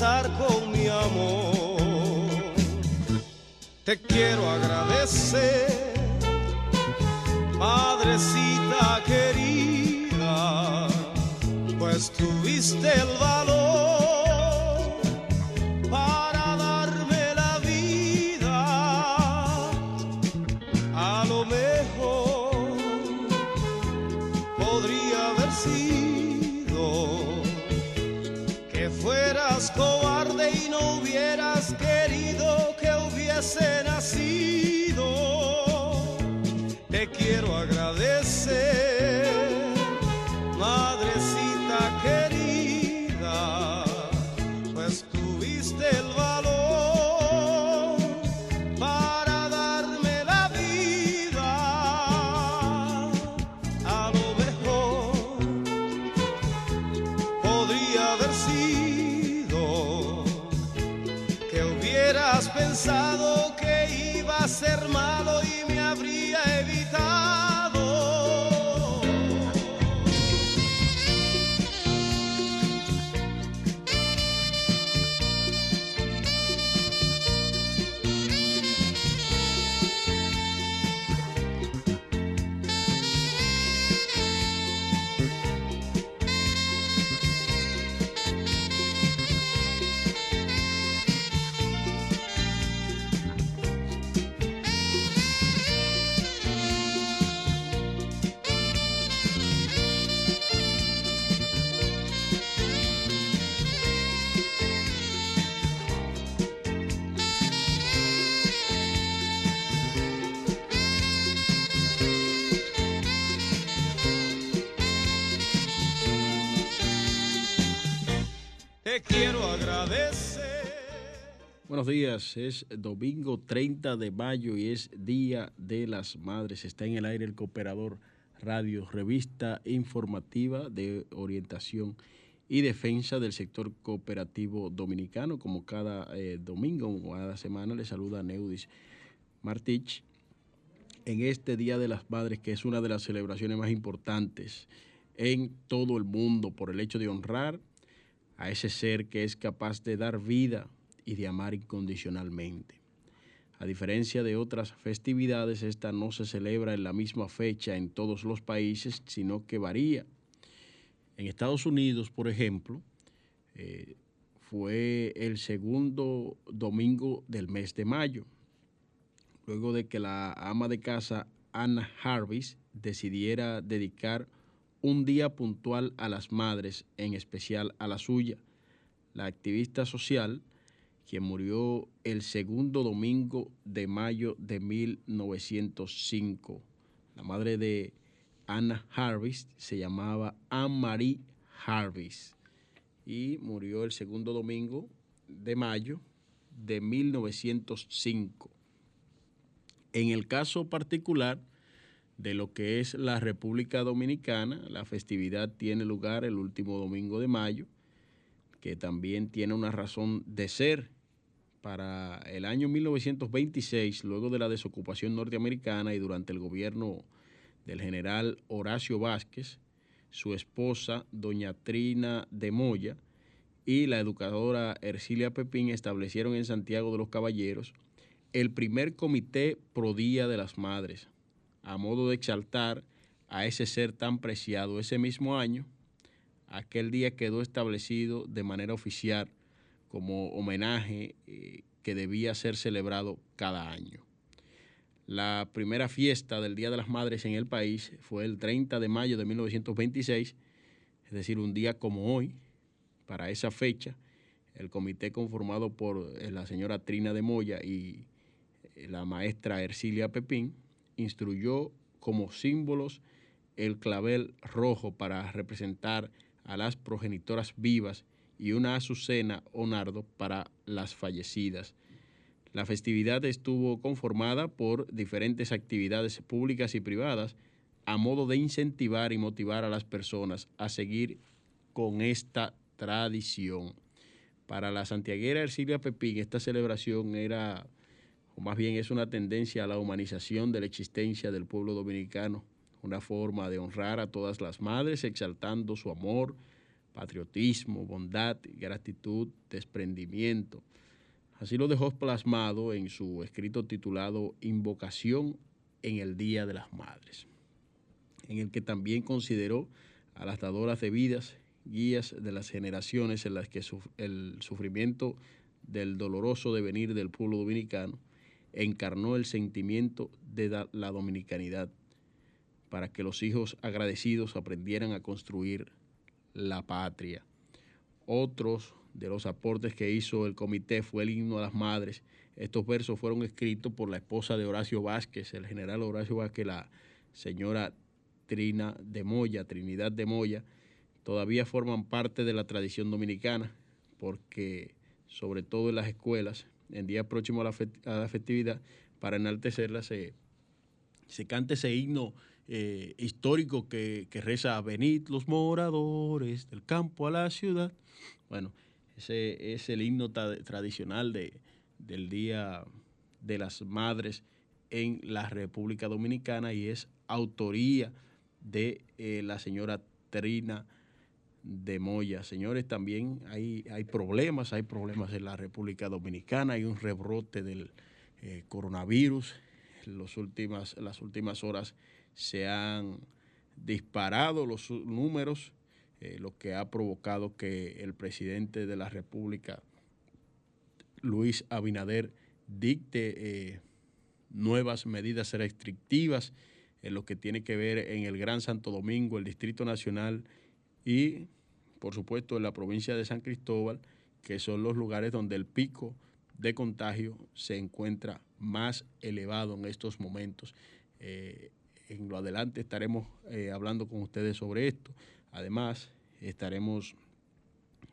con mi amor. Te quiero agradecer, Madrecita querida, pues tuviste el valor pensado que iba a ser malo Buenos días, es domingo 30 de mayo y es Día de las Madres. Está en el aire el Cooperador Radio, revista informativa de orientación y defensa del sector cooperativo dominicano. Como cada eh, domingo o cada semana le saluda Neudis Martich en este Día de las Madres, que es una de las celebraciones más importantes en todo el mundo por el hecho de honrar a ese ser que es capaz de dar vida y de amar incondicionalmente. A diferencia de otras festividades, esta no se celebra en la misma fecha en todos los países, sino que varía. En Estados Unidos, por ejemplo, eh, fue el segundo domingo del mes de mayo, luego de que la ama de casa Anna Harvis decidiera dedicar un día puntual a las madres, en especial a la suya. La activista social quien murió el segundo domingo de mayo de 1905. La madre de Anna Harvis se llamaba Anne-Marie Harvis y murió el segundo domingo de mayo de 1905. En el caso particular de lo que es la República Dominicana, la festividad tiene lugar el último domingo de mayo, que también tiene una razón de ser para el año 1926, luego de la desocupación norteamericana y durante el gobierno del general Horacio Vázquez, su esposa, doña Trina de Moya, y la educadora Ercilia Pepín establecieron en Santiago de los Caballeros el primer comité pro día de las madres, a modo de exaltar a ese ser tan preciado. Ese mismo año, aquel día quedó establecido de manera oficial como homenaje eh, que debía ser celebrado cada año. La primera fiesta del Día de las Madres en el país fue el 30 de mayo de 1926, es decir, un día como hoy, para esa fecha, el comité conformado por eh, la señora Trina de Moya y eh, la maestra Ercilia Pepín instruyó como símbolos el clavel rojo para representar a las progenitoras vivas y una azucena o nardo para las fallecidas. La festividad estuvo conformada por diferentes actividades públicas y privadas a modo de incentivar y motivar a las personas a seguir con esta tradición. Para la santiaguera Ercilia Pepín, esta celebración era, o más bien es una tendencia a la humanización de la existencia del pueblo dominicano, una forma de honrar a todas las madres, exaltando su amor, patriotismo, bondad, gratitud, desprendimiento. Así lo dejó plasmado en su escrito titulado Invocación en el Día de las Madres, en el que también consideró a las dadoras de vidas, guías de las generaciones en las que el sufrimiento del doloroso devenir del pueblo dominicano encarnó el sentimiento de la dominicanidad, para que los hijos agradecidos aprendieran a construir la patria. Otros de los aportes que hizo el comité fue el himno a las madres. Estos versos fueron escritos por la esposa de Horacio Vázquez, el general Horacio Vázquez, la señora Trina de Moya, Trinidad de Moya, todavía forman parte de la tradición dominicana, porque sobre todo en las escuelas, en día próximo a la, festividad, para enaltecerla, se, se canta ese himno eh, histórico que, reza Venid los moradores del campo a la ciudad. Bueno, ese es el himno tradicional de, del Día de las Madres en la República Dominicana y es autoría de eh, la señora Trina de Moya. Señores, también hay, hay problemas, hay problemas en la República Dominicana, hay un rebrote del eh, coronavirus. Los últimas, las últimas horas se han disparado los números, eh, lo que ha provocado que el presidente de la República, Luis Abinader, dicte eh, nuevas medidas restrictivas en lo que tiene que ver en el Gran Santo Domingo, el Distrito Nacional y, por supuesto, en la provincia de San Cristóbal, que son los lugares donde el pico de contagio se encuentra más elevado en estos momentos. Eh, en lo adelante estaremos eh, hablando con ustedes sobre esto. Además, estaremos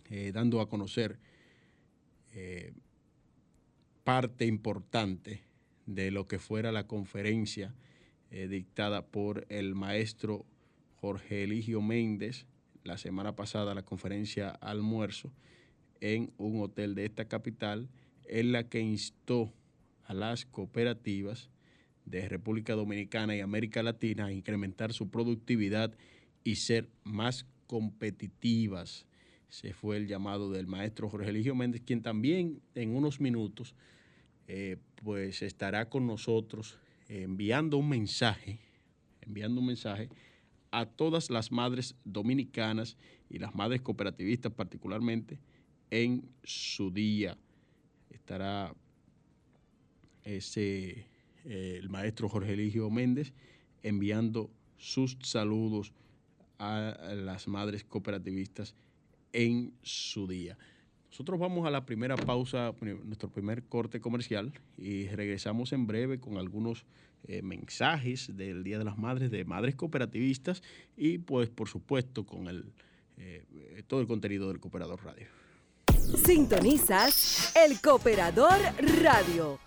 eh, dando a conocer eh, parte importante de lo que fuera la conferencia dictada por el maestro Jorge Eligio Méndez la semana pasada, la conferencia almuerzo en un hotel de esta capital, en la que instó a las cooperativas de República Dominicana y América Latina a incrementar su productividad y ser más competitivas. Ese fue el llamado del maestro Jorge Eligio Méndez, quien también en unos minutos eh, pues estará con nosotros enviando un mensaje, enviando un mensaje a todas las madres dominicanas y las madres cooperativistas particularmente en su día. Estará ese, eh, el maestro Jorge Eligio Méndez enviando sus saludos a las madres cooperativistas en su día. Nosotros vamos a la primera pausa, nuestro primer corte comercial, y regresamos en breve con algunos eh, mensajes del Día de las Madres, de madres cooperativistas, y pues por supuesto con el, eh, todo el contenido del Cooperador Radio. Sintonizas el Cooperador Radio.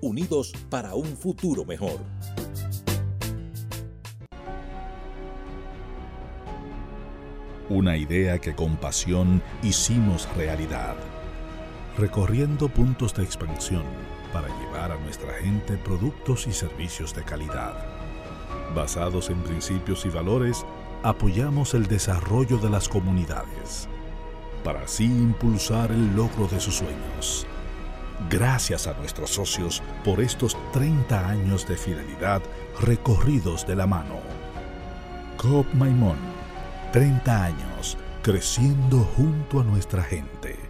unidos para un futuro mejor. Una idea que con pasión hicimos realidad, recorriendo puntos de expansión para llevar a nuestra gente productos y servicios de calidad. Basados en principios y valores, apoyamos el desarrollo de las comunidades, para así impulsar el logro de sus sueños. Gracias a nuestros socios por estos 30 años de fidelidad recorridos de la mano. COP Maimón 30 años creciendo junto a nuestra gente.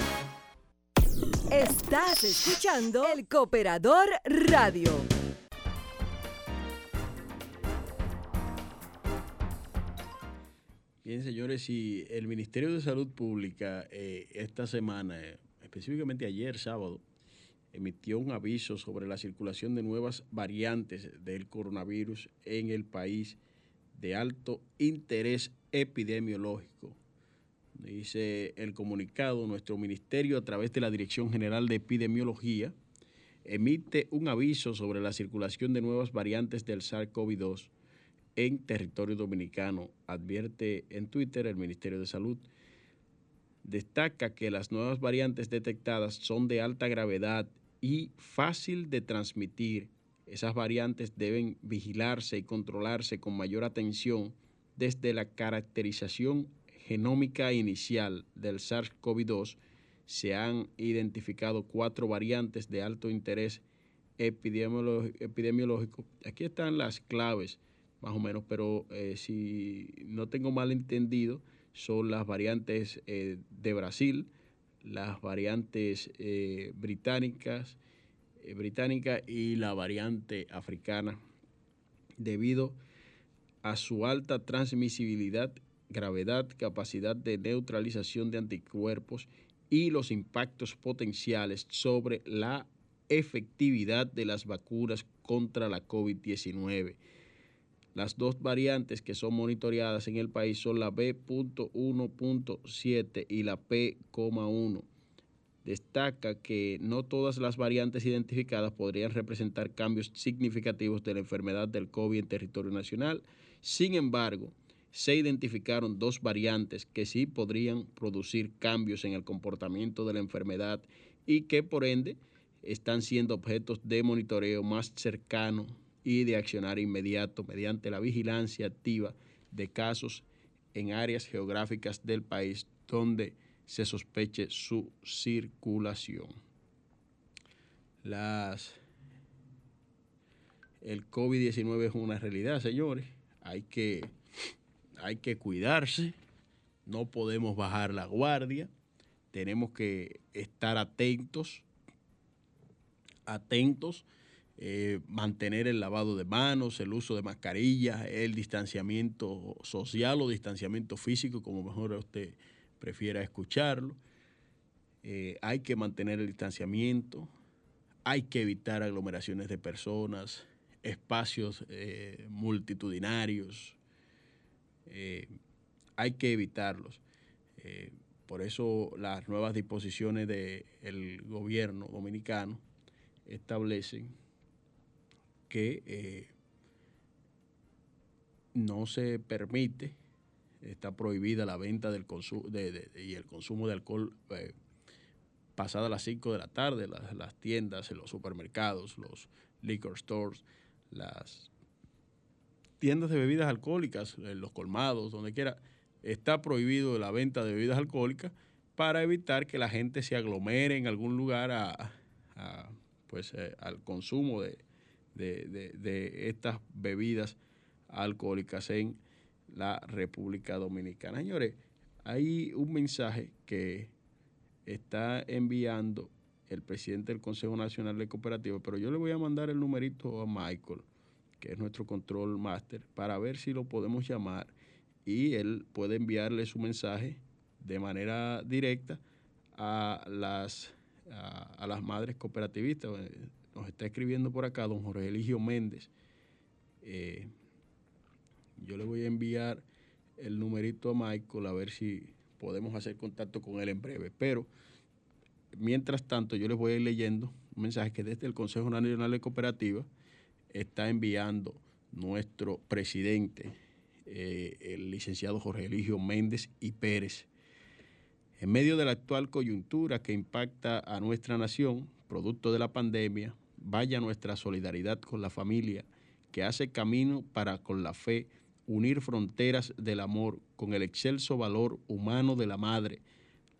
Estás escuchando El Cooperador Radio. Bien, señores, y el Ministerio de Salud Pública eh, esta semana, específicamente ayer sábado, emitió un aviso sobre la circulación de nuevas variantes del coronavirus en el país de alto interés epidemiológico. Dice el comunicado, nuestro ministerio a través de la Dirección General de Epidemiología emite un aviso sobre la circulación de nuevas variantes del SARS-CoV-2 en territorio dominicano, advierte en Twitter el Ministerio de Salud. Destaca que las nuevas variantes detectadas son de alta gravedad y fácil de transmitir. Esas variantes deben vigilarse y controlarse con mayor atención desde la caracterización genómica inicial del SARS-CoV-2 se han identificado cuatro variantes de alto interés epidemiológico. Aquí están las claves, más o menos, pero eh, si no tengo mal entendido, son las variantes eh, de Brasil, las variantes eh, británicas, británica y la variante africana, debido a su alta transmisibilidad, gravedad, capacidad de neutralización de anticuerpos y los impactos potenciales sobre la efectividad de las vacunas contra la COVID-19. Las dos variantes que son monitoreadas en el país son la B.1.7 y la P.1. Destaca que no todas las variantes identificadas podrían representar cambios significativos de la enfermedad del COVID en territorio nacional, sin embargo, se identificaron dos variantes que sí podrían producir cambios en el comportamiento de la enfermedad y que por ende están siendo objetos de monitoreo más cercano y de accionar inmediato mediante la vigilancia activa de casos en áreas geográficas del país donde se sospeche su circulación. Las, el COVID-19 es una realidad, señores. Hay que, hay que cuidarse, no podemos bajar la guardia, tenemos que estar atentos, atentos eh, mantener el lavado de manos, el uso de mascarillas, el distanciamiento social o distanciamiento físico, como mejor usted prefiera escucharlo. Eh, hay que mantener el distanciamiento, hay que evitar aglomeraciones de personas, espacios eh, multitudinarios, hay que evitarlos. por eso las nuevas disposiciones del gobierno dominicano establecen que eh, no se permite, está prohibida la venta del consumo y el consumo de alcohol eh, pasada las 5 de la tarde, las, las tiendas, los supermercados, los liquor stores, las tiendas de bebidas alcohólicas, los colmados, donde quiera, está prohibido la venta de bebidas alcohólicas para evitar que la gente se aglomere en algún lugar a, pues, eh, al consumo de, de, estas bebidas alcohólicas en la República Dominicana. Señores, hay un mensaje que está enviando el presidente del Consejo Nacional de Cooperativas, pero yo le voy a mandar el numerito a Michael, que es nuestro control master, para ver si lo podemos llamar y él puede enviarle su mensaje de manera directa a las, a las madres cooperativistas nos está escribiendo por acá don Jorge Eligio Méndez. Eh, yo le voy a enviar el numerito a Michael a ver si podemos hacer contacto con él en breve. Pero, mientras tanto, yo les voy a ir leyendo un mensaje que desde el Consejo Nacional de Cooperativas está enviando nuestro presidente, eh, el licenciado Jorge Eligio Méndez y Pérez. En medio de la actual coyuntura que impacta a nuestra nación, producto de la pandemia, vaya nuestra solidaridad con la familia que hace camino para con la fe unir fronteras del amor con el excelso valor humano de la madre.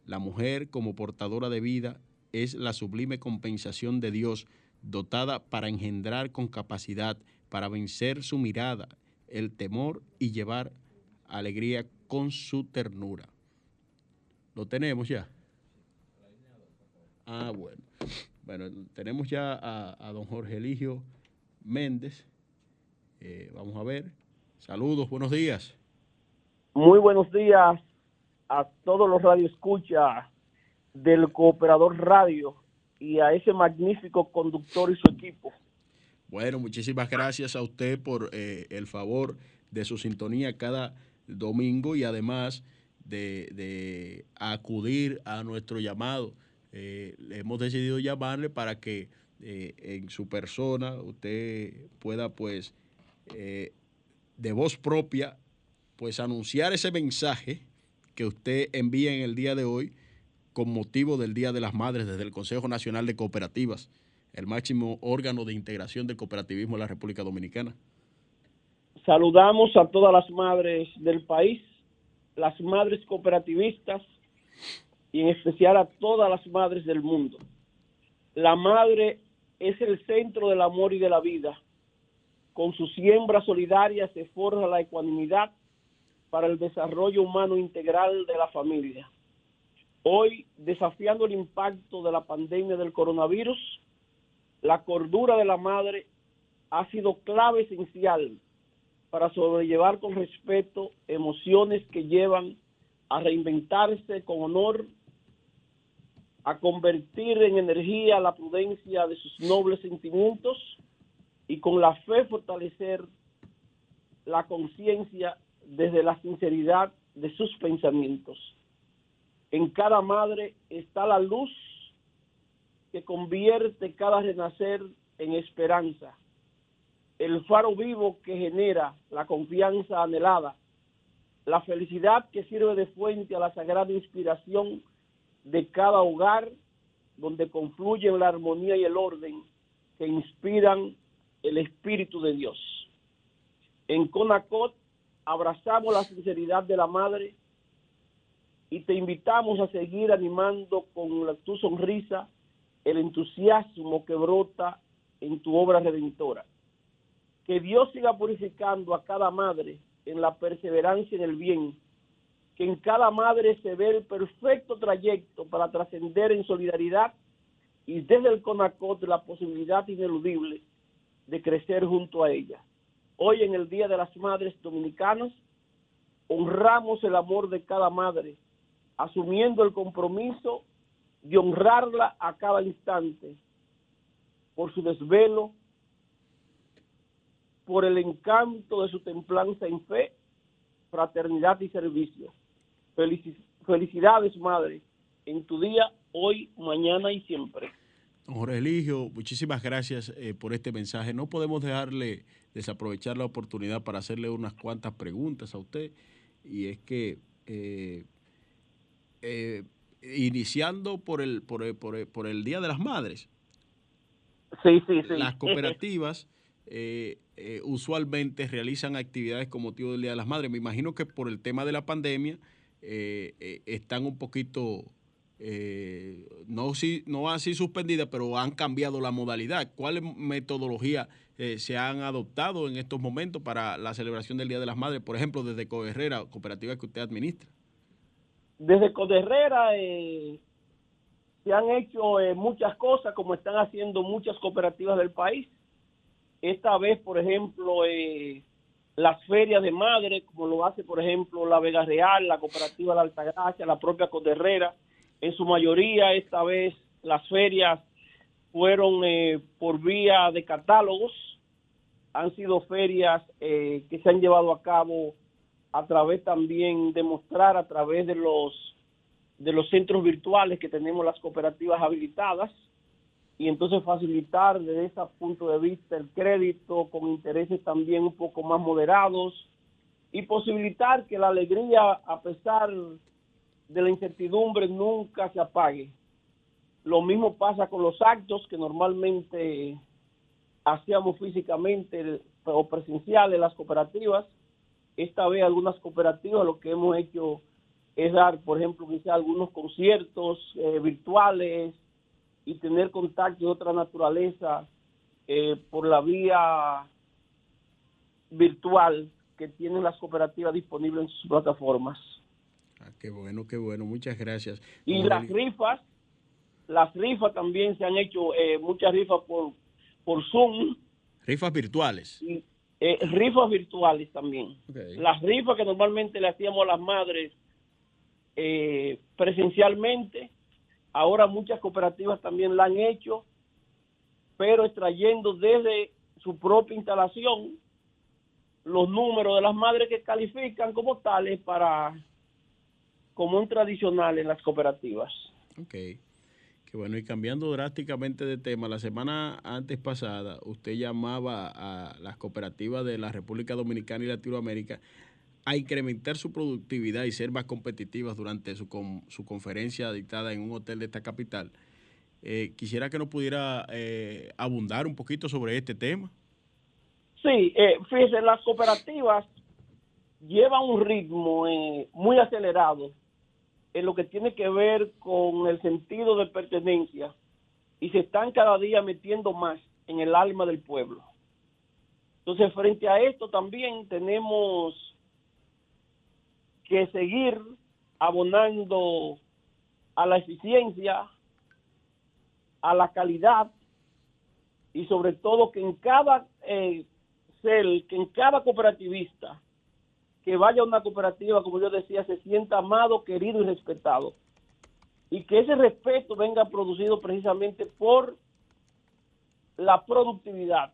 La mujer como portadora de vida es la sublime compensación de Dios dotada para engendrar con capacidad, para vencer su mirada, el temor y llevar alegría con su ternura. ¿Lo tenemos ya? Ah, bueno. Bueno, tenemos ya a, don Jorge Eligio Méndez. Eh, vamos a ver. Saludos, buenos días. Muy buenos días a todos los radioescuchas del Cooperador Radio y a ese magnífico conductor y su equipo. Bueno, muchísimas gracias a usted por eh, el favor de su sintonía cada domingo y además de, de acudir a nuestro llamado eh, hemos decidido llamarle para que eh, en su persona usted pueda pues eh, de voz propia pues anunciar ese mensaje que usted envía en el día de hoy con motivo del Día de las Madres desde el Consejo Nacional de Cooperativas, el máximo órgano de integración del cooperativismo en la República Dominicana. Saludamos a todas las madres del país, las madres cooperativistas, y en especial a todas las madres del mundo. La madre es el centro del amor y de la vida. Con su siembra solidaria se forja la ecuanimidad para el desarrollo humano integral de la familia. Hoy, desafiando el impacto de la pandemia del coronavirus, la cordura de la madre ha sido clave esencial para sobrellevar con respeto emociones que llevan a reinventarse con honor a convertir en energía la prudencia de sus nobles sentimientos y con la fe fortalecer la conciencia desde la sinceridad de sus pensamientos. En cada madre está la luz que convierte cada renacer en esperanza, el faro vivo que genera la confianza anhelada la felicidad que sirve de fuente a la sagrada inspiración de cada hogar donde confluyen la armonía y el orden que inspiran el Espíritu de Dios. En Conacot abrazamos la sinceridad de la Madre y te invitamos a seguir animando con tu sonrisa el entusiasmo que brota en tu obra redentora. Que Dios siga purificando a cada madre en la perseverancia en el bien, que en cada madre se ve el perfecto trayecto para trascender en solidaridad y desde el CONACOT la posibilidad ineludible de crecer junto a ella. Hoy en el Día de las Madres Dominicanas, honramos el amor de cada madre, asumiendo el compromiso de honrarla a cada instante por su desvelo, por el encanto de su templanza en fe, fraternidad y servicio. felicidades, madre, en tu día, hoy, mañana y siempre. Jorge Eligio, muchísimas gracias eh, por este mensaje. No podemos dejarle desaprovechar la oportunidad para hacerle unas cuantas preguntas a usted. Y es que, eh, eh, iniciando por el, por el, por, el, Día de las Madres, sí, sí, sí. las cooperativas usualmente realizan actividades con motivo del Día de las Madres. Me imagino que por el tema de la pandemia están un poquito eh, no, si, no así suspendida, pero han cambiado la modalidad. ¿Cuáles metodologías eh, se han adoptado en estos momentos para la celebración del Día de las Madres? Por ejemplo, desde Coderrera, cooperativa que usted administra. Desde Coderrera eh, se han hecho eh, muchas cosas, como están haciendo muchas cooperativas del país. Esta vez, por ejemplo, las ferias de madre, como lo hace, por ejemplo, la Vega Real, la cooperativa La Altagracia, la propia Coderrera en su mayoría esta vez las ferias fueron eh, por vía de catálogos, han sido ferias eh, que se han llevado a cabo a través también de mostrar a través de los de los centros virtuales que tenemos las cooperativas habilitadas y entonces facilitar desde ese punto de vista el crédito con intereses también un poco más moderados y posibilitar que la alegría a pesar de la incertidumbre nunca se apague. Lo mismo pasa con los actos que normalmente hacíamos físicamente o presenciales las cooperativas. Esta vez algunas cooperativas lo que hemos hecho es dar, por ejemplo, quizá algunos conciertos eh, virtuales y tener contacto de otra naturaleza eh, por la vía virtual que tienen las cooperativas disponibles en sus plataformas. Ah, qué bueno, qué bueno, muchas gracias. Y las rifas, las rifas también se han hecho, eh, muchas rifas por, por Zoom. Rifas virtuales. Eh, rifas virtuales también. Las rifas que normalmente le hacíamos a las madres eh, presencialmente, ahora muchas cooperativas también la han hecho, pero extrayendo desde su propia instalación los números de las madres que califican como tales para como un tradicional en las cooperativas. Ok. Qué bueno, y cambiando drásticamente de tema, la semana antes pasada usted llamaba a las cooperativas de la República Dominicana y Latinoamérica a incrementar su productividad y ser más competitivas durante su, su conferencia dictada en un hotel de esta capital. Eh, quisiera que nos pudiera eh, abundar un poquito sobre este tema. Sí, eh, fíjese, las cooperativas llevan un ritmo eh, muy acelerado en lo que tiene que ver con el sentido de pertenencia y se están cada día metiendo más en el alma del pueblo. Entonces, frente a esto también tenemos que seguir abonando a la eficiencia, a la calidad y sobre todo que en cada eh, que en cada cooperativista que vaya a una cooperativa, como yo decía, se sienta amado, querido y respetado. Y que ese respeto venga producido precisamente por la productividad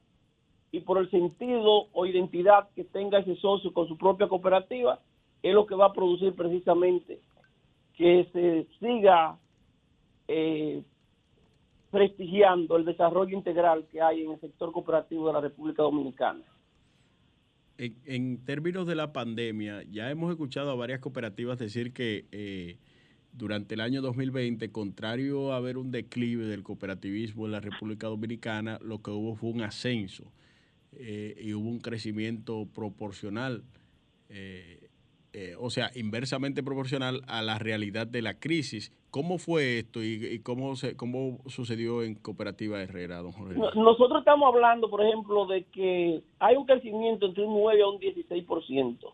y por el sentido o identidad que tenga ese socio con su propia cooperativa, es lo que va a producir precisamente que se siga eh, prestigiando el desarrollo integral que hay en el sector cooperativo de la República Dominicana. En, términos de la pandemia, ya hemos escuchado a varias cooperativas decir que eh, durante el año 2020, contrario a haber un declive del cooperativismo en la República Dominicana, lo que hubo fue un ascenso eh, y hubo un crecimiento proporcional, eh, o sea, inversamente proporcional a la realidad de la crisis. ¿Cómo fue esto y, cómo, se, cómo sucedió en Cooperativa Herrera, don Jorge? Nosotros estamos hablando, por ejemplo, de que hay un crecimiento entre un 9 a un 16%.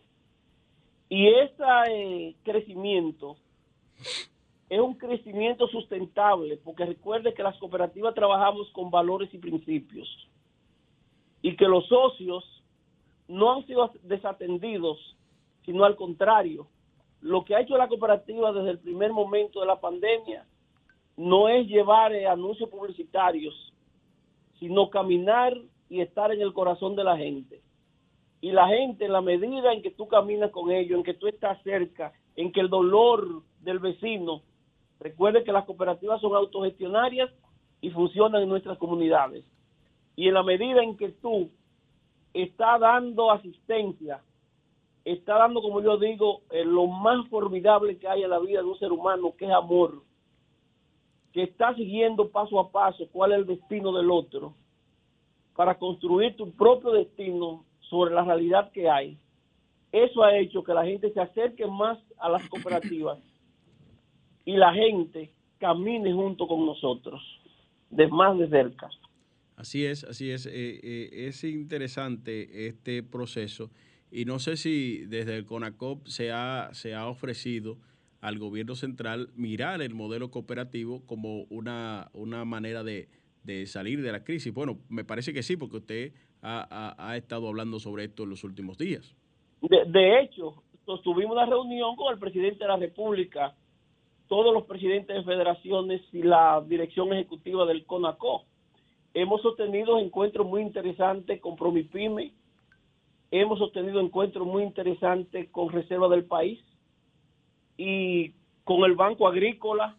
Y ese crecimiento es un crecimiento sustentable, porque recuerde que las cooperativas trabajamos con valores y principios y que los socios no han sido desatendidos, sino al contrario. Lo que ha hecho la cooperativa desde el primer momento de la pandemia no es llevar eh, anuncios publicitarios, sino caminar y estar en el corazón de la gente. Y la gente, en la medida en que tú caminas con ellos, en que tú estás cerca, en que el dolor del vecino, recuerde que las cooperativas son autogestionarias y funcionan en nuestras comunidades. Y en la medida en que tú estás dando asistencia, está dando, como yo digo, eh, lo más formidable que hay en la vida de un ser humano, que es amor, que está siguiendo paso a paso cuál es el destino del otro, para construir tu propio destino sobre la realidad que hay eso ha hecho que la gente se acerque más a las cooperativas y la gente camine junto con nosotros, de más de cerca. Así es, así es. Eh, eh, es interesante este proceso y no sé si desde el CONACOP se ha, se ha ofrecido al gobierno central mirar el modelo cooperativo como una, una manera de, salir de la crisis. Bueno, me parece que sí, porque usted ha estado hablando sobre esto en los últimos días. De, hecho, tuvimos una reunión con el presidente de la República, todos los presidentes de federaciones y la dirección ejecutiva del CONACO. Hemos sostenido encuentros muy interesantes con Promipyme, hemos sostenido encuentros muy interesantes con Reserva del País y con el Banco Agrícola,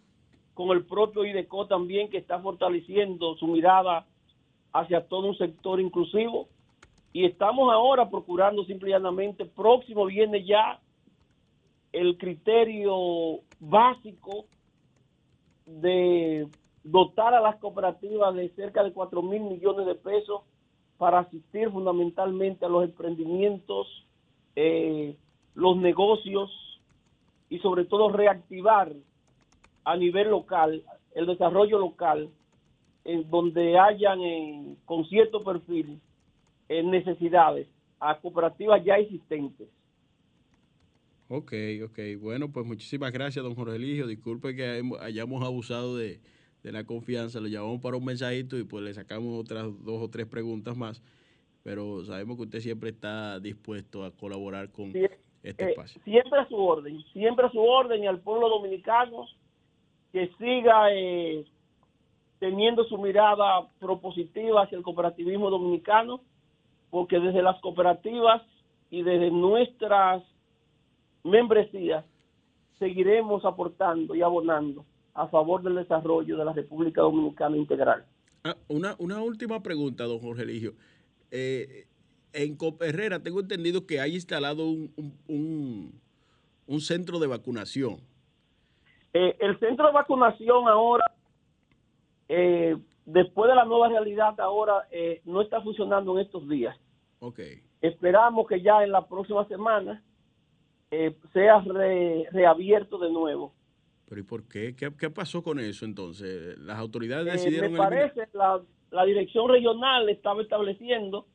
con el propio IDECO también, que está fortaleciendo su mirada hacia todo un sector inclusivo. Y estamos ahora procurando simplemente, próximo viene ya el criterio básico de dotar a las cooperativas de cerca de 4 mil millones de pesos para asistir fundamentalmente a los emprendimientos, eh, los negocios y sobre todo reactivar a nivel local el desarrollo local en donde hayan eh, con cierto perfil en necesidades a cooperativas ya existentes. Ok, ok. Bueno, pues muchísimas gracias, don Jorge Eligio. Disculpe que hayamos abusado de, la confianza. Lo llamamos para un mensajito y pues le sacamos otras dos o tres preguntas más. Pero sabemos que usted siempre está dispuesto a colaborar con este eh, espacio. Siempre a su orden, siempre a su orden y al pueblo dominicano que siga eh, teniendo su mirada propositiva hacia el cooperativismo dominicano porque desde las cooperativas y desde nuestras membresías seguiremos aportando y abonando a favor del desarrollo de la República Dominicana integral. Ah, una, una última pregunta, don Jorge Eligio. Eh, en Herrera tengo entendido que hay instalado un, un, centro de vacunación. Eh, el centro de vacunación ahora eh, después de la nueva realidad ahora no está funcionando en estos días. Okay. Esperamos que ya en la próxima semana sea reabierto de nuevo. ¿Pero y por qué? qué? pasó con eso entonces? ¿Las autoridades eh, decidieron... me parece, la, la dirección regional estaba estableciendo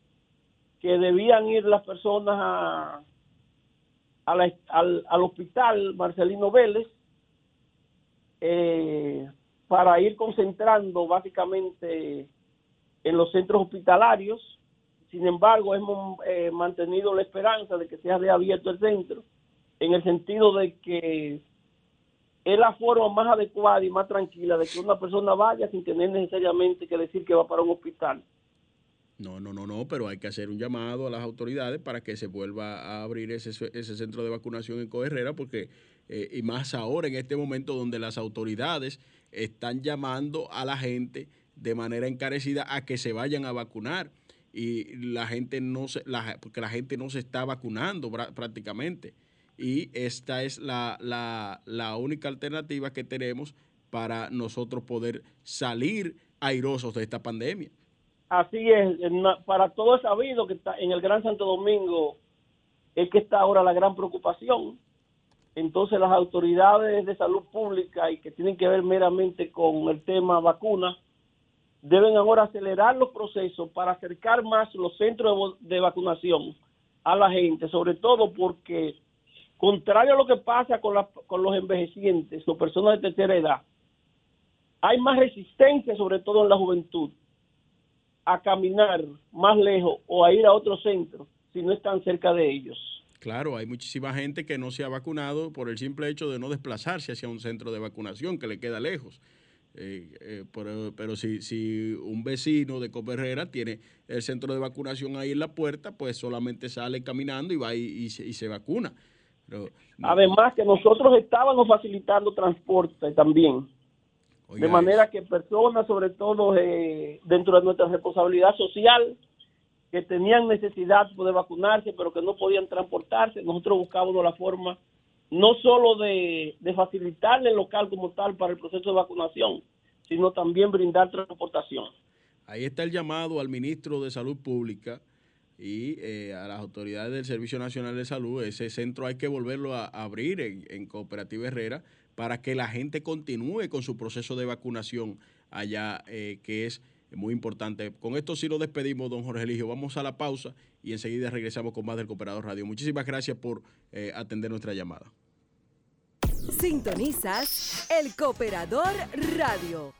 que debían ir las personas a, al, al, hospital Marcelino Vélez eh, para ir concentrando básicamente en los centros hospitalarios. Sin embargo, hemos eh, mantenido la esperanza de que sea reabierto el centro, en el sentido de que es la forma más adecuada y más tranquila de que una persona vaya sin tener necesariamente que decir que va para un hospital. No, no, no, no, pero hay que hacer un llamado a las autoridades para que se vuelva a abrir ese, ese centro de vacunación en Coherrera, porque, eh, y más ahora en este momento donde las autoridades están llamando a la gente de manera encarecida a que se vayan a vacunar. y la gente no se, la, porque la gente no se está vacunando prácticamente. Y esta es la, la, única alternativa que tenemos para nosotros poder salir airosos de esta pandemia. Así es, para todo es sabido que está en el Gran Santo Domingo es que está ahora la gran preocupación. Entonces las autoridades de salud pública y que tienen que ver meramente con el tema vacuna deben ahora acelerar los procesos para acercar más los centros de, vacunación a la gente, sobre todo porque, contrario a lo que pasa con, con los envejecientes o personas de tercera edad, hay más resistencia, sobre todo en la juventud, a caminar más lejos o a ir a otro centro si no están cerca de ellos. Claro, hay muchísima gente que no se ha vacunado por el simple hecho de no desplazarse hacia un centro de vacunación que le queda lejos. Eh, eh, pero, si, un vecino de Coperrera tiene el centro de vacunación ahí en la puerta, pues solamente sale caminando y va y, se, vacuna. Además que nosotros estábamos facilitando transporte también. de manera que personas, sobre todo eh, dentro de nuestra responsabilidad social, que tenían necesidad de vacunarse, pero que no podían transportarse, nosotros buscábamos la forma no solo de, facilitarle el local como tal para el proceso de vacunación, sino también brindar transportación. Ahí está el llamado al ministro de Salud Pública y eh, a las autoridades del Servicio Nacional de Salud. Ese centro hay que volverlo a, abrir en, Cooperativa Herrera para que la gente continúe con su proceso de vacunación allá, eh, que es muy importante. Con esto sí lo despedimos, don Jorge Eligio. Vamos a la pausa y enseguida regresamos con más del Cooperador Radio. Muchísimas gracias por eh, atender nuestra llamada. Sintonizas el Cooperador Radio.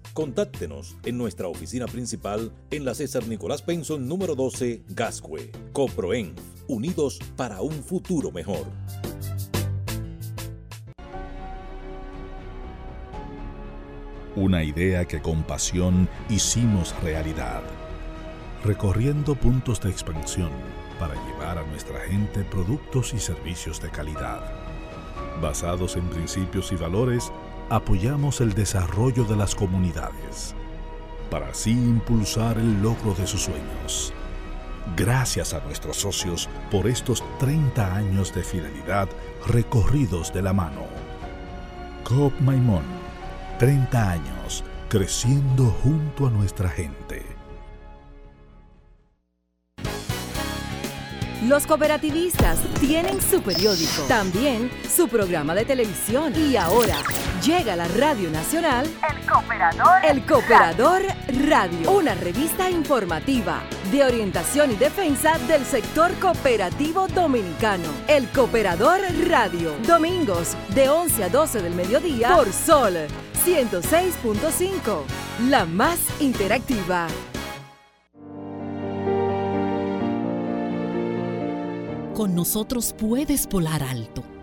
Contáctenos en nuestra oficina principal en la César Nicolás Penson número 12, Gascue. Coproen, unidos para un futuro mejor. Una idea que con pasión hicimos realidad, recorriendo puntos de expansión para llevar a nuestra gente productos y servicios de calidad. Basados en principios y valores, apoyamos el desarrollo de las comunidades, para así impulsar el logro de sus sueños. Gracias a nuestros socios por estos 30 años de fidelidad recorridos de la mano. COP Maimón, 30 años creciendo junto a nuestra gente. Los cooperativistas tienen su periódico, también su programa de televisión y ahora llega a la Radio Nacional El Cooperador. El Cooperador Radio, una revista informativa de orientación y defensa del sector cooperativo dominicano. El Cooperador Radio, domingos de 11 a 12 del mediodía por Sol 106.5, la más interactiva. Con nosotros puedes volar alto,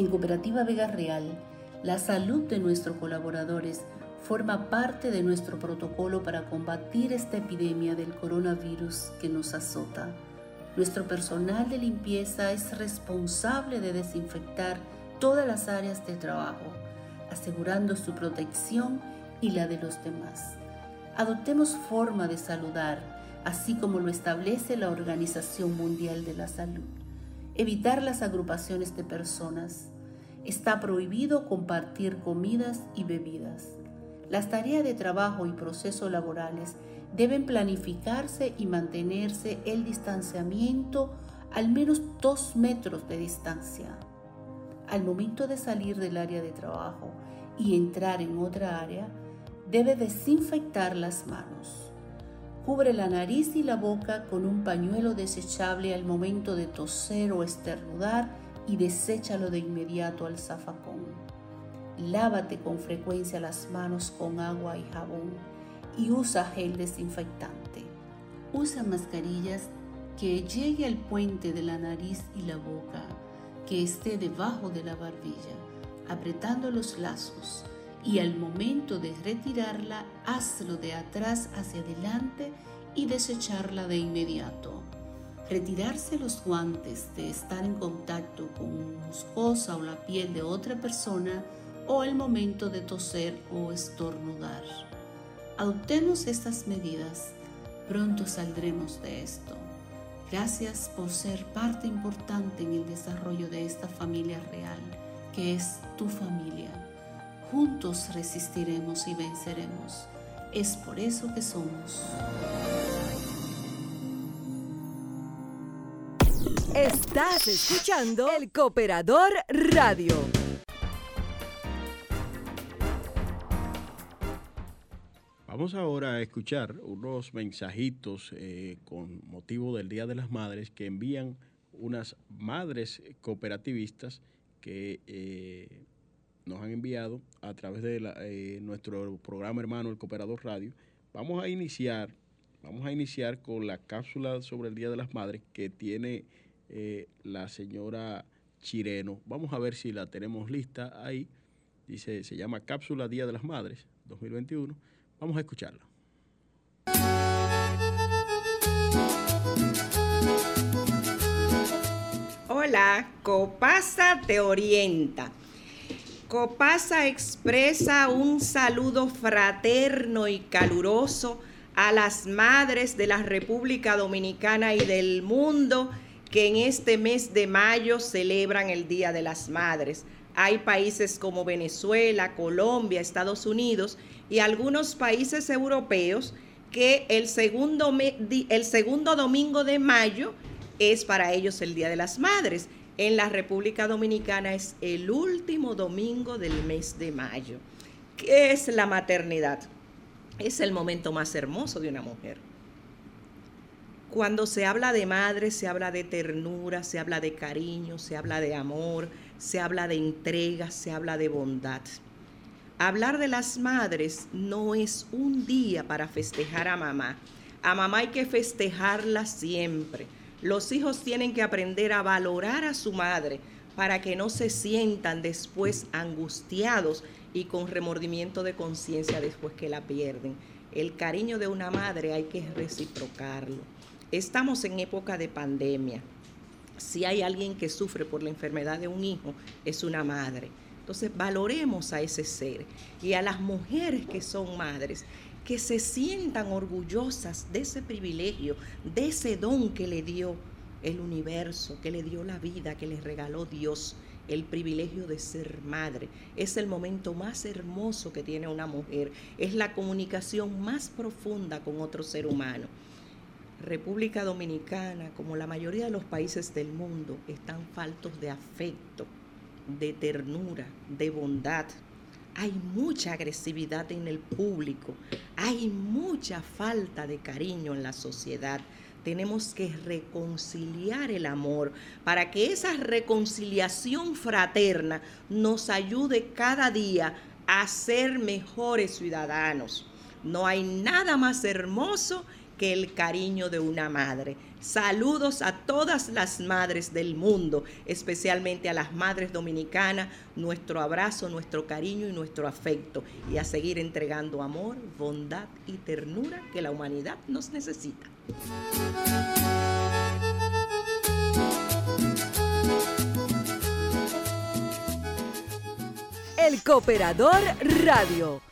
En Cooperativa Vega Real, la salud de nuestros colaboradores forma parte de nuestro protocolo para combatir esta epidemia del coronavirus que nos azota. Nuestro personal de limpieza es responsable de desinfectar todas las áreas de trabajo, asegurando su protección y la de los demás. Adoptemos forma de saludar, así como lo establece la Organización Mundial de la Salud evitar las agrupaciones de personas. Está prohibido compartir comidas y bebidas. Las tareas de trabajo y procesos laborales deben planificarse y mantenerse el distanciamiento al menos dos metros de distancia. Al momento de salir del área de trabajo y entrar en otra área, debe desinfectar las manos. Cubre la nariz y la boca con un pañuelo desechable al momento de toser o esternudar y deséchalo de inmediato al zafacón. Lávate con frecuencia las manos con agua y jabón y usa gel desinfectante. Usa mascarillas que llegue al puente de la nariz y la boca, que esté debajo de la barbilla, apretando los lazos y al momento de retirarla, hazlo de atrás hacia adelante y desecharla de inmediato. Retirarse los guantes de estar en contacto con muscosa o la piel de otra persona o al momento de toser o estornudar. Adoptemos estas medidas, pronto saldremos de esto. Gracias por ser parte importante en el desarrollo de esta familia real, que es tu familia. Juntos resistiremos y venceremos. Es por eso que somos. Estás escuchando El Cooperador Radio. Vamos ahora a escuchar unos mensajitos eh, con motivo del Día de las Madres que envían unas madres cooperativistas que eh, nos han enviado a través de eh, nuestro programa hermano El Cooperador Radio. Vamos a iniciar, vamos a iniciar con la cápsula sobre el Día de las Madres que tiene eh, la señora Chireno. Vamos a ver si la tenemos lista ahí. Dice, se llama Cápsula Día de las Madres 2021. Vamos a escucharla. Hola, Copasa te orienta. Copasa expresa un saludo fraterno y caluroso a las madres de la República Dominicana y del mundo que en este mes de mayo celebran el Día de las Madres. Hay países como Venezuela, Colombia, Estados Unidos y algunos países europeos que el segundo, el segundo domingo de mayo es para ellos el Día de las Madres. En la República Dominicana es el último domingo del mes de mayo. ¿Qué es la maternidad? Es el momento más hermoso de una mujer. Cuando se habla de madre, se habla de ternura, se habla de cariño, se habla de amor, se habla de entrega, se habla de bondad. Hablar de las madres no es un día para festejar a mamá. A mamá hay que festejarla siempre. Los hijos tienen que aprender a valorar a su madre para que no se sientan después angustiados y con remordimiento de conciencia después que la pierden. El cariño de una madre hay que reciprocarlo. Estamos en época de pandemia. Si hay alguien que sufre por la enfermedad de un hijo, es una madre. Entonces valoremos a ese ser y a las mujeres que son madres, que se sientan orgullosas de ese privilegio, de ese don que le dio el universo, que le dio la vida, que le regaló Dios, el privilegio de ser madre. Es el momento más hermoso que tiene una mujer, es la comunicación más profunda con otro ser humano. República Dominicana, como la mayoría de los países del mundo, están faltos de afecto, de ternura, de bondad. Hay mucha agresividad en el público, hay mucha falta de cariño en la sociedad. Tenemos que reconciliar el amor para que esa reconciliación fraterna nos ayude cada día a ser mejores ciudadanos. No hay nada más hermoso que el cariño de una madre. Saludos a todas las madres del mundo, especialmente a las madres dominicanas, nuestro abrazo, nuestro cariño y nuestro afecto, y a seguir entregando amor, bondad y ternura que la humanidad nos necesita. El Cooperador Radio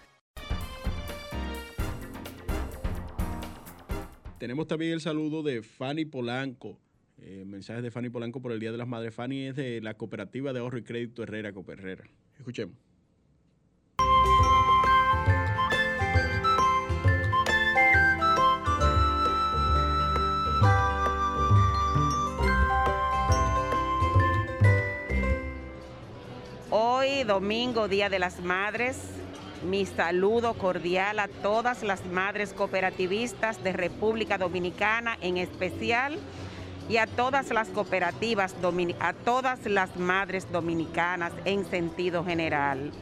Tenemos también el saludo de Fanny Polanco. Eh, mensajes de Fanny Polanco por el Día de las Madres. Fanny es de la Cooperativa de Ahorro y Crédito Herrera Coperrera. Escuchemos. Hoy domingo, Día de las Madres, mi saludo cordial a todas las madres cooperativistas de República Dominicana en especial y a todas las cooperativas, a todas las madres dominicanas en sentido general.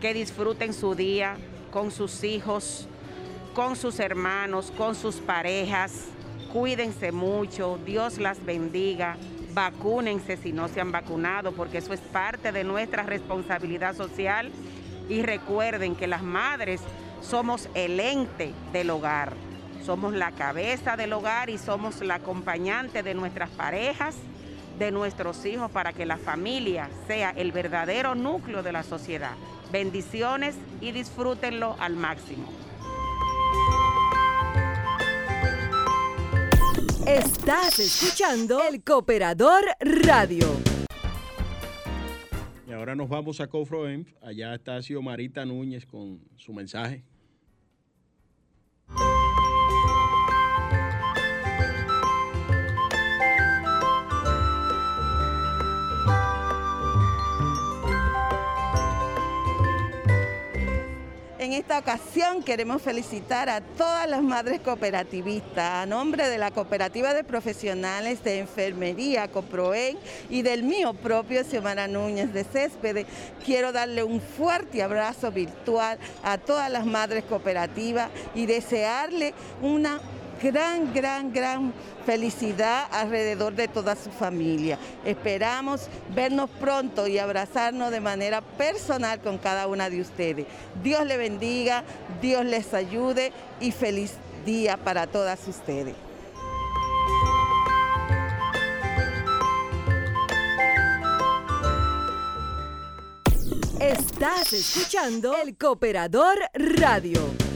Que disfruten su día con sus hijos, con sus hermanos, con sus parejas. Cuídense mucho, Dios las bendiga vacúnense si no se han vacunado, porque eso es parte de nuestra responsabilidad social. Y recuerden que las madres somos el ente del hogar, somos la cabeza del hogar y somos la acompañante de nuestras parejas, de nuestros hijos, para que la familia sea el verdadero núcleo de la sociedad. Bendiciones y disfrútenlo al máximo. Estás escuchando El Cooperador Radio. Ahora nos vamos a Cofroenf. Allá está Marita Núñez con su mensaje. En esta ocasión queremos felicitar a todas las madres cooperativistas a nombre de la Cooperativa de Profesionales de Enfermería COPROEN y del mío propio Xiomara Núñez de Céspedes. Quiero darle un fuerte abrazo virtual a todas las madres cooperativas y desearle una gran, gran, gran felicidad alrededor de toda su familia. Esperamos vernos pronto y abrazarnos de manera personal con cada una de ustedes. Dios le bendiga, Dios les ayude y feliz día para todas ustedes. Estás escuchando el Cooperador Radio.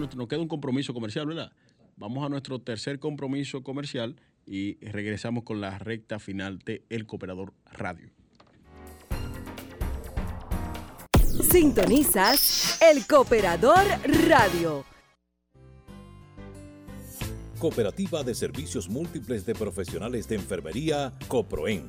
Nos queda un compromiso comercial, ¿verdad? Vamos a nuestro tercer compromiso comercial y regresamos con la recta final de El Cooperador Radio. Sintonizas El Cooperador Radio. Cooperativa de Servicios Múltiples de Profesionales de Enfermería, COPROEN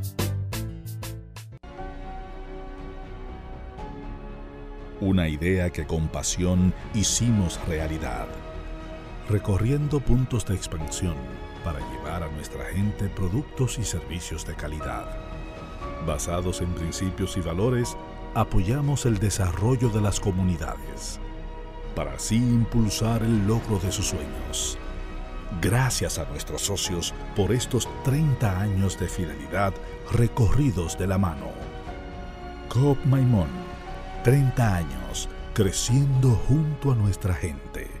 Una idea que con pasión hicimos realidad, recorriendo puntos de expansión para llevar a nuestra gente productos y servicios de calidad. Basados en principios y valores, apoyamos el desarrollo de las comunidades, para así impulsar el logro de sus sueños. Gracias a nuestros socios por estos 30 años de fidelidad recorridos de la mano. Coop Maimón 30 años creciendo junto a nuestra gente.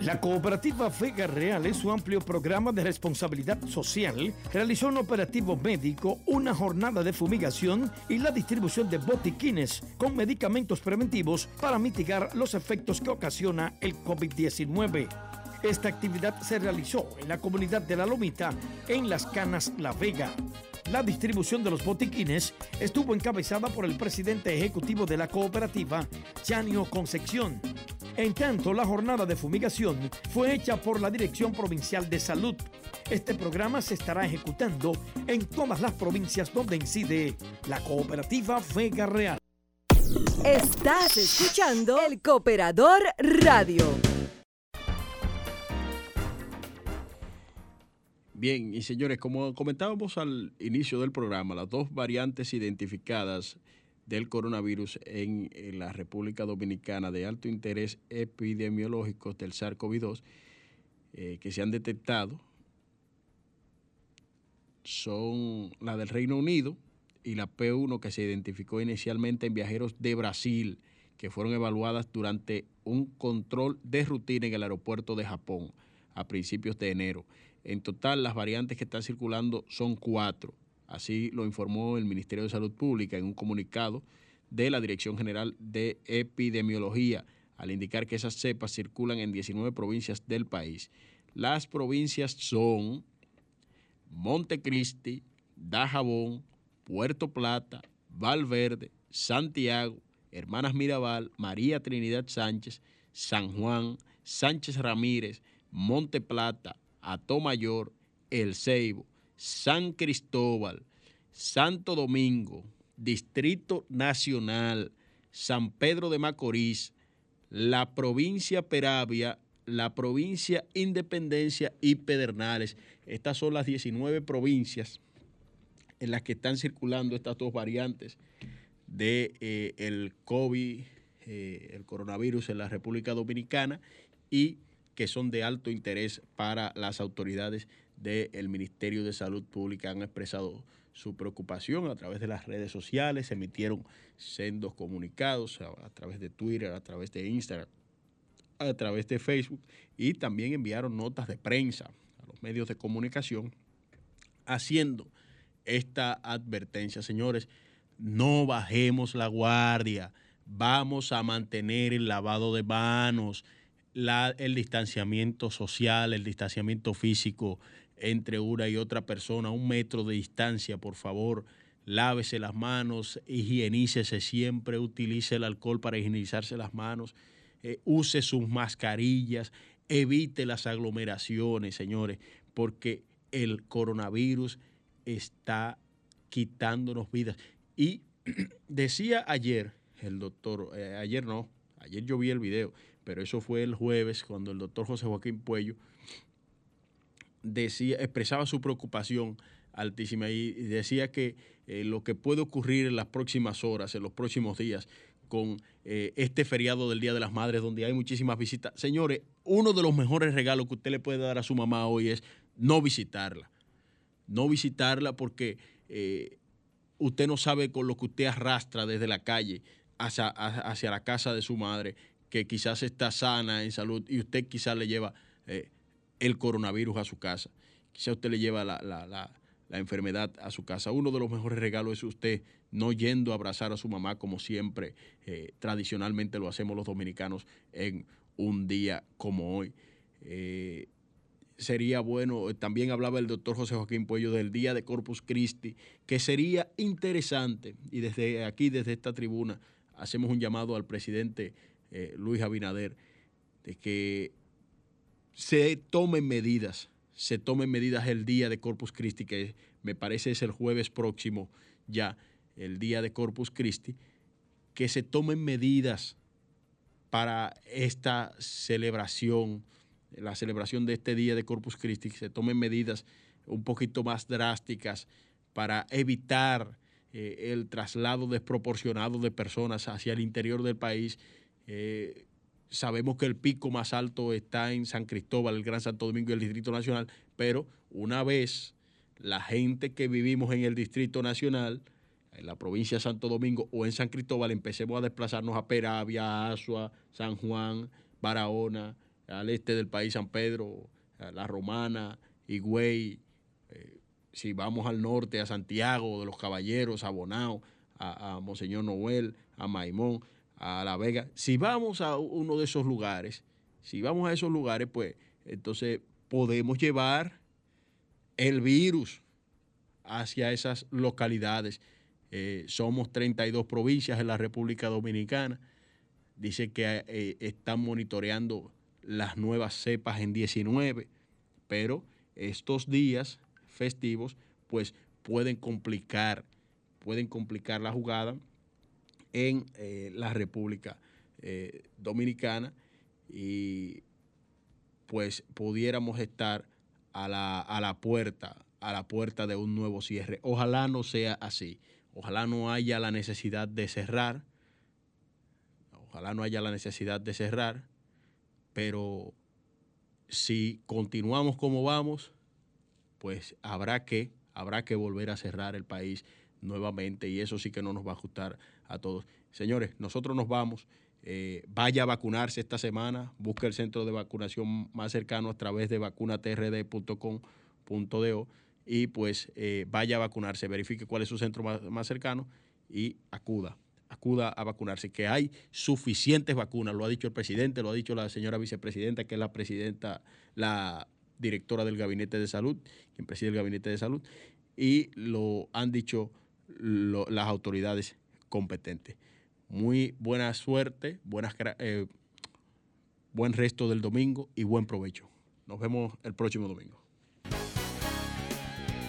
La cooperativa Vega Real en su amplio programa de responsabilidad social realizó un operativo médico, una jornada de fumigación y la distribución de botiquines con medicamentos preventivos para mitigar los efectos que ocasiona el COVID-19. Esta actividad se realizó en la comunidad de La Lomita, en Las Canas, La Vega. La distribución de los botiquines estuvo encabezada por el presidente ejecutivo de la cooperativa, Chanio Concepción. En tanto, la jornada de fumigación fue hecha por la Dirección Provincial de Salud. Este programa se estará ejecutando en todas las provincias donde incide la cooperativa Vega Real. Estás escuchando el Cooperador Radio. Bien, y señores, como comentábamos al inicio del programa, las dos variantes identificadas del coronavirus en, la República Dominicana de alto interés epidemiológico del SARS-CoV-2 eh, que se han detectado son la del Reino Unido y la P1 que se identificó inicialmente en viajeros de Brasil que fueron evaluadas durante un control de rutina en el aeropuerto de Japón a principios de enero. En total, las variantes que están circulando son cuatro. Así lo informó el Ministerio de Salud Pública en un comunicado de la Dirección General de Epidemiología, al indicar que esas cepas circulan en 19 provincias del país. Las provincias son Montecristi, Dajabón, Puerto Plata, Valverde, Santiago, Hermanas Mirabal, María Trinidad Sánchez, San Juan, Sánchez Ramírez, Monte Plata, Atomayor, El Ceibo, San Cristóbal, Santo Domingo, Distrito Nacional, San Pedro de Macorís, la provincia Peravia, la provincia Independencia y Pedernales. Estas son las 19 provincias en las que están circulando estas dos variantes de eh, COVID, eh, el coronavirus en la República Dominicana y que son de alto interés para las autoridades del Ministerio de Salud Pública. Han expresado su preocupación a través de las redes sociales, se emitieron sendos comunicados a, través de Twitter, a través de Instagram, a través de Facebook y también enviaron notas de prensa a los medios de comunicación haciendo esta advertencia. Señores, no bajemos la guardia, vamos a mantener el lavado de manos, el distanciamiento social, el distanciamiento físico entre una y otra persona, un metro de distancia, por favor. Lávese las manos, higienícese siempre, utilice el alcohol para higienizarse las manos, eh, use sus mascarillas, evite las aglomeraciones, señores, porque el coronavirus está quitándonos vidas. Y decía ayer el doctor, eh, ayer no, ayer yo vi el video, pero eso fue el jueves cuando el doctor José Joaquín Puello decía, expresaba su preocupación altísima y decía que eh, lo que puede ocurrir en las próximas horas, en los próximos días, con eh, este feriado del Día de las Madres, donde hay muchísimas visitas. Señores, uno de los mejores regalos que usted le puede dar a su mamá hoy es no visitarla. No visitarla porque eh, usted no sabe con lo que usted arrastra desde la calle hacia, hacia la casa de su madre que quizás está sana en salud y usted quizás le lleva eh, el coronavirus a su casa. Quizás usted le lleva la, enfermedad a su casa. Uno de los mejores regalos es usted no yendo a abrazar a su mamá como siempre, eh, tradicionalmente lo hacemos los dominicanos en un día como hoy. Eh, sería bueno, también hablaba el doctor José Joaquín Puello del Día de Corpus Christi, que sería interesante, y desde aquí, desde esta tribuna, hacemos un llamado al presidente eh, Luis Abinader, de que se tomen medidas, se tomen medidas el día de Corpus Christi, que me parece es el jueves próximo ya, el día de Corpus Christi, que se tomen medidas para esta celebración, la celebración de este día de Corpus Christi, que se tomen medidas un poquito más drásticas para evitar eh, el traslado desproporcionado de personas hacia el interior del país eh, sabemos que el pico más alto está en San Cristóbal, el Gran Santo Domingo y el Distrito Nacional, pero una vez la gente que vivimos en el Distrito Nacional, en la provincia de Santo Domingo o en San Cristóbal, empecemos a desplazarnos a Peravia, Asua, San Juan, Barahona, al este del país San Pedro, La Romana, Higüey, eh, si vamos al norte, a Santiago de los Caballeros, a Bonao, a, a Monseñor Noel, a Maimón, a La Vega. Si vamos a uno de esos lugares, si vamos a esos lugares, pues entonces podemos llevar el virus hacia esas localidades. Eh, somos 32 provincias en la República Dominicana. Dice que eh, están monitoreando las nuevas cepas en 19, pero estos días festivos pues pueden complicar, pueden complicar la jugada en eh, la República Dominicana y pues pudiéramos estar a la, a la puerta, a la puerta de un nuevo cierre. Ojalá no sea así. Ojalá no haya la necesidad de cerrar. Ojalá no haya la necesidad de cerrar. Pero si continuamos como vamos, pues habrá que, habrá que volver a cerrar el país nuevamente y eso sí que no nos va a ajustar a todos. Señores, nosotros nos vamos. Eh, vaya a vacunarse esta semana, busque el centro de vacunación más cercano a través de vacunatrd.com.do y pues eh, vaya a vacunarse, verifique cuál es su centro más, cercano y acuda, acuda a vacunarse, que hay suficientes vacunas, lo ha dicho el presidente, lo ha dicho la señora vicepresidenta, que es la presidenta, la directora del Gabinete de Salud, quien preside el Gabinete de Salud, y lo han dicho las autoridades competentes muy buena suerte, buenas, eh, buen resto del domingo y buen provecho. Nos vemos el próximo domingo.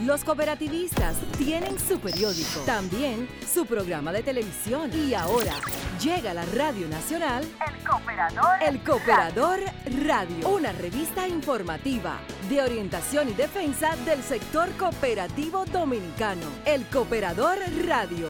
Los cooperativistas tienen su periódico, también su programa de televisión y ahora llega a la Radio Nacional El Cooperador, El Cooperador Radio, una revista informativa de orientación y defensa del sector cooperativo dominicano. El Cooperador Radio.